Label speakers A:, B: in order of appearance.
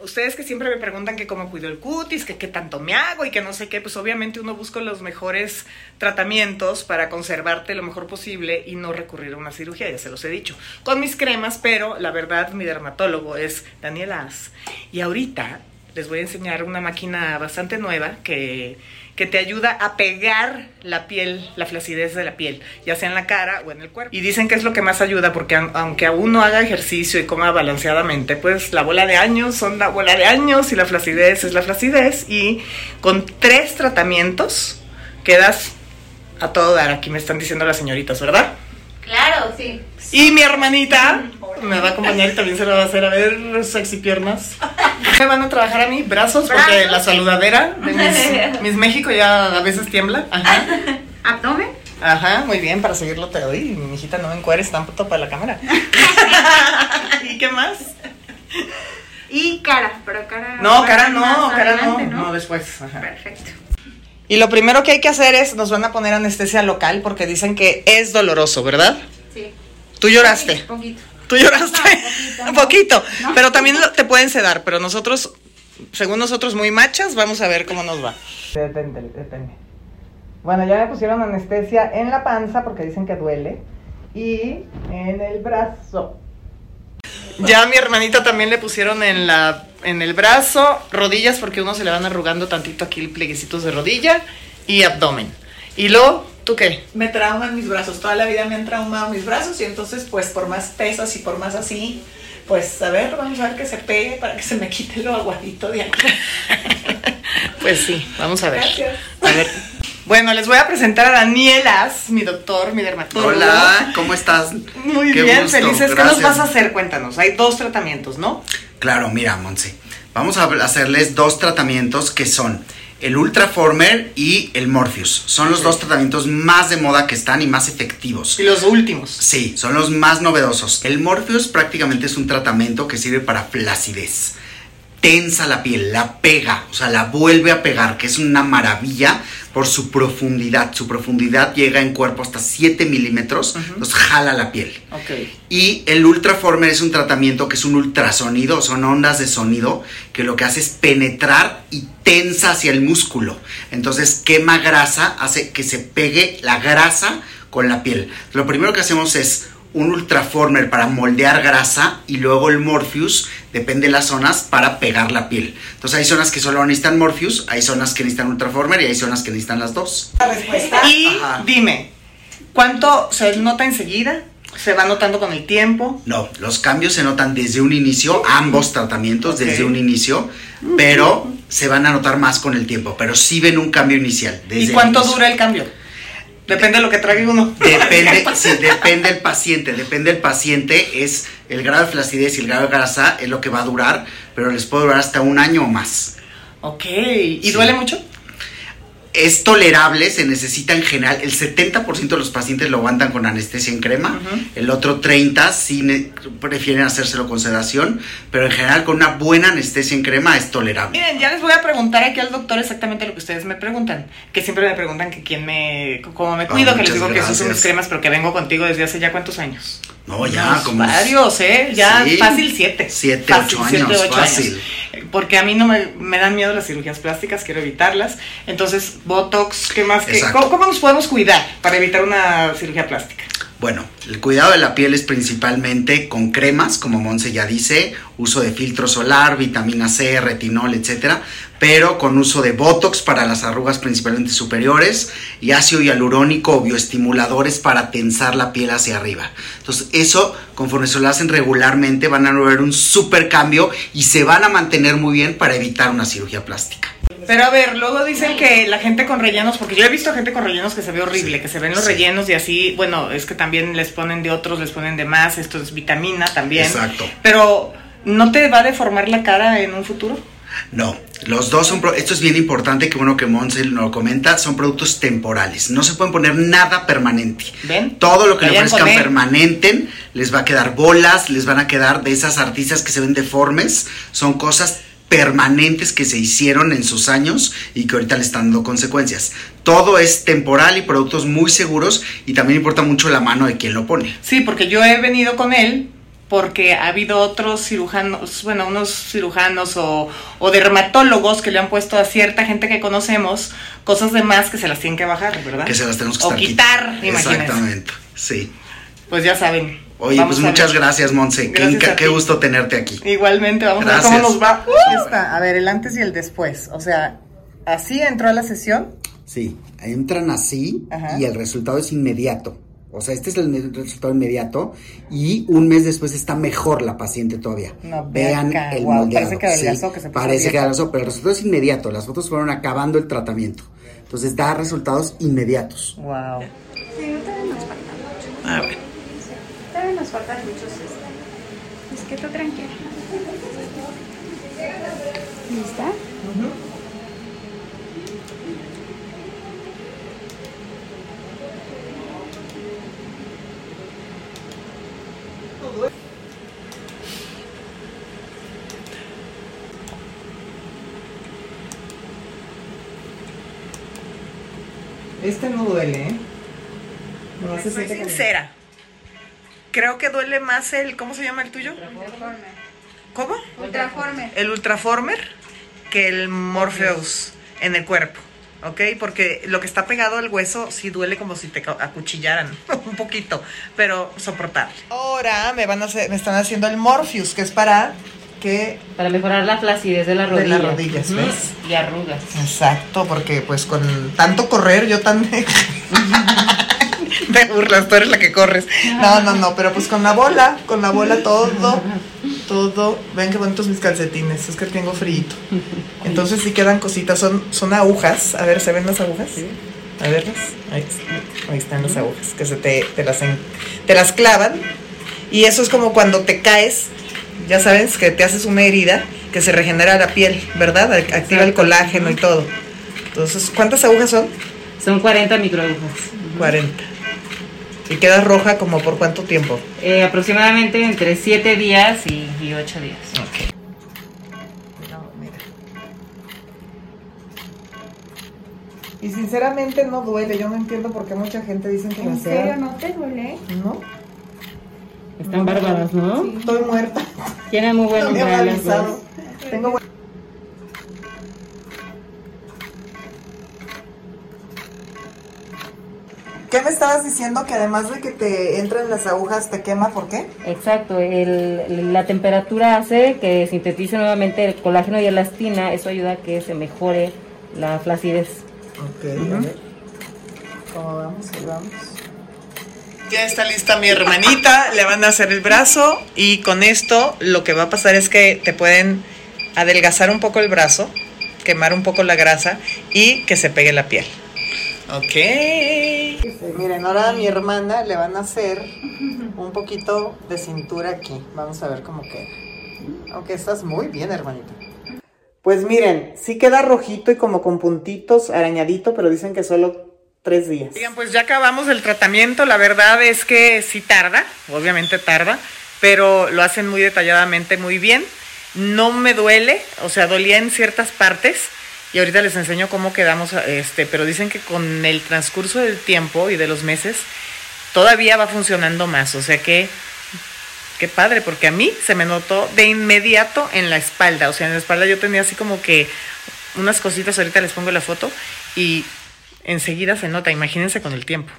A: ustedes que siempre me preguntan que cómo cuido el cutis, que qué tanto me hago y que no sé qué, pues obviamente uno busca los mejores tratamientos para conservarte lo mejor posible y no recurrir a una cirugía, ya se los he dicho. Con mis cremas, pero la verdad mi dermatólogo es Daniel As. Y ahorita les voy a enseñar una máquina bastante nueva que que te ayuda a pegar la piel, la flacidez de la piel, ya sea en la cara o en el cuerpo. Y dicen que es lo que más ayuda porque aunque aún no haga ejercicio y coma balanceadamente, pues la bola de años son la bola de años y la flacidez es la flacidez y con tres tratamientos quedas a todo dar. Aquí me están diciendo las señoritas, ¿verdad?
B: Claro, sí.
A: Y mi hermanita me va a acompañar y también se lo va a hacer a ver sexy piernas. Me van a trabajar a mí brazos, porque la saludadera de mis, mis, México ya a veces tiembla.
B: Ajá. Abdomen.
A: Ajá, muy bien, para seguirlo te doy. Mi hijita no me encueres tanto para la cámara. ¿Y qué más?
B: Y cara, pero cara.
A: No, cara no, cara no, no, después.
B: Perfecto.
A: Y lo primero que hay que hacer es, nos van a poner anestesia local porque dicen que es doloroso, ¿verdad?
B: Sí.
A: ¿Tú lloraste?
B: Poquito.
A: ¿Tú lloraste? Un poquito. Pero también te pueden sedar, pero nosotros, según nosotros muy machas, vamos a ver cómo nos va. Detente, detente. Bueno, ya me pusieron anestesia en la panza porque dicen que duele. Y en el brazo. Ya a mi hermanita también le pusieron en la en el brazo, rodillas porque uno se le van arrugando tantito aquí plieguecitos de rodilla y abdomen. Y luego ¿Tú qué?
C: Me trauman mis brazos. Toda la vida me han traumado mis brazos y entonces, pues, por más pesas y por más así, pues, a ver, vamos a ver que se pegue para que se me quite lo aguadito de aquí.
A: pues sí, vamos a ver.
C: Gracias.
A: A ver. Bueno, les voy a presentar a Danielas, mi doctor, mi dermatólogo.
D: Hola, ¿cómo estás?
A: Muy bien, felices. ¿Qué nos vas a hacer? Cuéntanos. Hay dos tratamientos, ¿no?
D: Claro, mira, Monse. Vamos a hacerles dos tratamientos que son el Ultraformer y el Morpheus. Son los dos tratamientos más de moda que están y más efectivos.
A: Y los últimos.
D: Sí, son los más novedosos. El Morpheus prácticamente es un tratamiento que sirve para flacidez. Tensa la piel, la pega, o sea, la vuelve a pegar, que es una maravilla por su profundidad. Su profundidad llega en cuerpo hasta 7 milímetros, nos jala la piel.
A: Okay.
D: Y el Ultraformer es un tratamiento que es un ultrasonido, son ondas de sonido, que lo que hace es penetrar y tensa hacia el músculo. Entonces quema grasa, hace que se pegue la grasa con la piel. Lo primero que hacemos es un Ultraformer para moldear grasa y luego el Morpheus, depende de las zonas, para pegar la piel. Entonces hay zonas que solo necesitan Morpheus, hay zonas que necesitan Ultraformer y hay zonas que necesitan las dos.
A: La respuesta. Y dime, ¿cuánto se nota enseguida? ¿Se va notando con el tiempo?
D: No, los cambios se notan desde un inicio, ambos tratamientos desde un inicio, pero se van a notar más con el tiempo, pero sí ven un cambio inicial.
A: ¿Y cuánto dura el cambio? Depende de lo que traiga uno.
D: Depende, sí, depende del paciente. Depende del paciente, es el grado de flacidez y el grado de grasa es lo que va a durar, pero les puede durar hasta un año o más.
A: Ok. ¿Y duele mucho?
D: Es tolerable, se necesita en general, el 70% de los pacientes lo aguantan con anestesia en crema, el otro 30% sí prefieren hacérselo con sedación, pero en general con una buena anestesia en crema es tolerable.
A: Miren, ya les voy a preguntar aquí al doctor exactamente lo que ustedes me preguntan, que siempre me preguntan que quién me, cómo me cuido, que les digo que son mis cremas, pero que vengo contigo desde hace ya cuántos años.
D: No, ya, como.
A: Varios, ¿eh? Ya fácil siete.
D: Siete, ocho años, fácil.
A: Porque a mí no me, me, dan miedo las cirugías plásticas, quiero evitarlas. Entonces, Botox, ¿qué más? Que, ¿cómo, ¿Cómo nos podemos cuidar para evitar una cirugía plástica?
D: Bueno, el cuidado de la piel es principalmente con cremas, como Monse ya dice, uso de filtro solar, vitamina C, retinol, etcétera, pero con uso de Botox para las arrugas principalmente superiores y ácido hialurónico o bioestimuladores para tensar la piel hacia arriba. Entonces, eso, conforme se lo hacen regularmente, van a ver un super cambio y se van a mantener muy bien para evitar una cirugía plástica.
A: Pero a ver, luego dicen que la gente con rellenos, porque yo he visto gente con rellenos que se ve horrible, que se ven los rellenos y así, bueno, es que también les ponen de otros, les ponen de más, esto es vitamina también.
D: Exacto.
A: Pero, ¿no te va a deformar la cara en un futuro?
D: No, los dos son, esto es bien importante que uno que Monse lo comenta, son productos temporales, no se pueden poner nada permanente.
A: ¿Ven?
D: Todo lo que le ofrezcan permanente les va a quedar bolas, les van a quedar de esas artistas que se ven deformes, son cosas permanentes que se hicieron en sus años y que ahorita le están dando consecuencias. Todo es temporal y productos muy seguros y también importa mucho la mano de quien lo pone.
A: Sí, porque yo he venido con él porque ha habido otros cirujanos, bueno, unos cirujanos o, o, dermatólogos que le han puesto a cierta gente que conocemos cosas de más que se las tienen que bajar, ¿verdad?
D: Que se las tenemos que
A: O quitar, imagínense.
D: Exactamente, sí.
A: Pues ya saben.
D: Oye,
A: Vamos
D: pues muchas
A: ver.
D: gracias, Monse. Qué,
A: Gracias
D: gusto tenerte aquí.
A: Igualmente, vamos a ver
D: Gracias.
A: cómo nos va. Aquí está, a ver, el antes y el después. O sea, así entró a la sesión.
E: Sí, entran así
A: Ajá.
E: y el resultado es inmediato. O sea, este es el resultado inmediato y un mes después está mejor la paciente todavía.
A: No,
E: Vean
A: acá,
E: el moldeado.
A: parece que adelgazó, que se
E: parece que adelgazó, pero el resultado es inmediato. Las fotos fueron acabando el tratamiento. Entonces da resultados inmediatos.
A: Wow.
B: Sí, nos falta mucho.
A: Ah, bueno.
B: Nos faltan muchos. este. Es que tú tranquila. ¿Lista?
A: Este no duele, ¿eh? No se siente sincera. Creo que duele más el, ¿cómo se llama el tuyo? ¿Cómo?
B: Ultraformer.
A: El Ultraformer que el Morpheus en el cuerpo, ¿ok? Porque lo que está pegado al hueso sí duele como si te acuchillaran un poquito, pero soportable. Ahora me van a hacer, me están haciendo el Morpheus, que es para que
F: Para mejorar la flacidez de la
A: De
F: rodilla.
A: las rodillas. ¿ves?
F: Y arrugas.
A: Exacto, porque pues con tanto correr yo tan... Te burlas, tú eres la que corres. No, no, no, pero pues con la bola, con la bola todo, todo. Ven qué bonitos mis calcetines, es que tengo frío. Entonces sí quedan cositas, son, son agujas. A ver, ¿se ven las agujas? A verlas. Ahí, ahí están las agujas, que se te, te las, en- te las clavan. Y eso es como cuando te caes, ya sabes, que te haces una herida, que se regenera la piel, ¿verdad? Activa el colágeno y todo. Entonces, ¿cuántas agujas son?
F: Son 40 microagujas.
A: 40. ¿Y quedas roja como por cuánto tiempo?
F: Eh, aproximadamente entre 7 días y, 8 días.
A: Ok. No, mira. Y sinceramente no duele, yo no entiendo por qué mucha gente dice que
B: ¿En serio
A: sea.
B: no te duele?
A: ¿No?
F: Están bárbaras, ¿no?
A: Estoy muerta.
F: Tienen muy
A: No
F: buenos
A: avisado. Tengo buen- ¿Qué me estabas diciendo? Que además de que te entran las agujas, te quema, ¿por qué?
F: Exacto, el- la temperatura hace que sintetice nuevamente el colágeno y elastina, eso ayuda a que se mejore la flacidez.
A: Ok, a ver. ¿Cómo vamos? Ahí vamos. Ya está lista mi hermanita, le van a hacer el brazo y con esto lo que va a pasar es que te pueden adelgazar un poco el brazo, quemar un poco la grasa y que se pegue la piel. Ok. miren, ahora a mi hermana le van a hacer un poquito de cintura aquí. Vamos a ver cómo queda. Aunque estás muy bien, hermanita. Pues miren, sí queda rojito y como con puntitos, arañadito, pero dicen que solo tres días. Oigan, pues ya acabamos el tratamiento. La verdad es que sí tarda, obviamente tarda, pero lo hacen muy detalladamente, muy bien. No me duele, o sea, dolía en ciertas partes. Y ahorita les enseño cómo quedamos, este, pero dicen que con el transcurso del tiempo y de los meses todavía va funcionando más. O sea que Qué padre, porque a mí se me notó de inmediato en la espalda. O sea, en la espalda yo tenía así como que unas cositas, ahorita les pongo la foto, y enseguida se nota, imagínense con el tiempo.